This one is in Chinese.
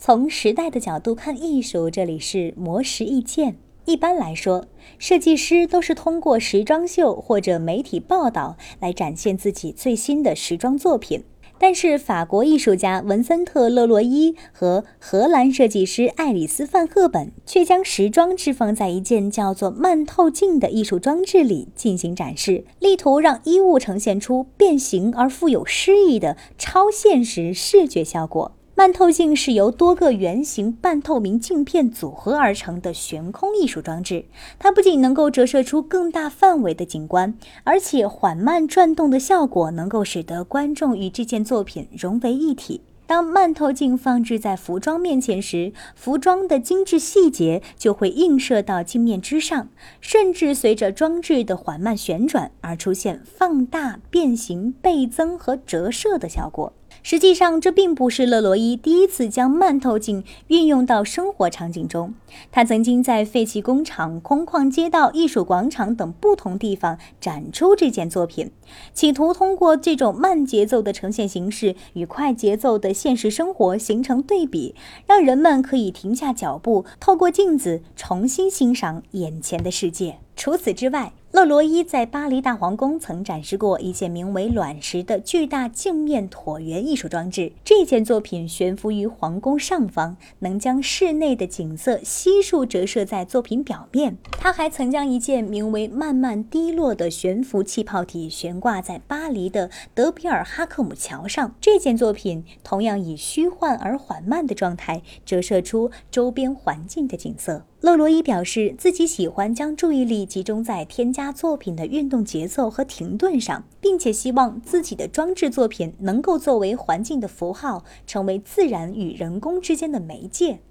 从时代的角度看艺术，这里是魔石意见。一般来说，设计师都是通过时装秀或者媒体报道来展现自己最新的时装作品。但是，法国艺术家文森特·勒洛伊和荷兰设计师爱丽丝·范赫本却将时装置放在一件叫做慢透镜的艺术装置里进行展示，力图让衣物呈现出变形而富有诗意的超现实视觉效果。慢透镜是由多个圆形半透明镜片组合而成的悬空艺术装置，它不仅能够折射出更大范围的景观，而且缓慢转动的效果能够使得观众与这件作品融为一体。当慢透镜放置在服装面前时，服装的精致细节就会映射到镜面之上，甚至随着装置的缓慢旋转而出现放大、变形、倍增和折射的效果。实际上，这并不是勒罗伊第一次将慢透镜运用到生活场景中。他曾经在废弃工厂、空旷街道、艺术广场等不同地方展出这件作品，企图通过这种慢节奏的呈现形式与快节奏的现实生活形成对比，让人们可以停下脚步，透过镜子重新欣赏眼前的世界。除此之外，勒罗伊在巴黎大皇宫曾展示过一件名为“卵石”的巨大镜面椭圆艺术装置。这件作品悬浮于皇宫上方，能将室内的景色悉数折射在作品表面。他还曾将一件名为“慢慢滴落”的悬浮气泡体悬挂在巴黎的德比尔哈克姆桥上。这件作品同样以虚幻而缓慢的状态折射出周边环境的景色。勒罗伊表示，自己喜欢将注意力集中在添加作品的运动节奏和停顿上，并且希望自己的装置作品能够作为环境的符号，成为自然与人工之间的媒介。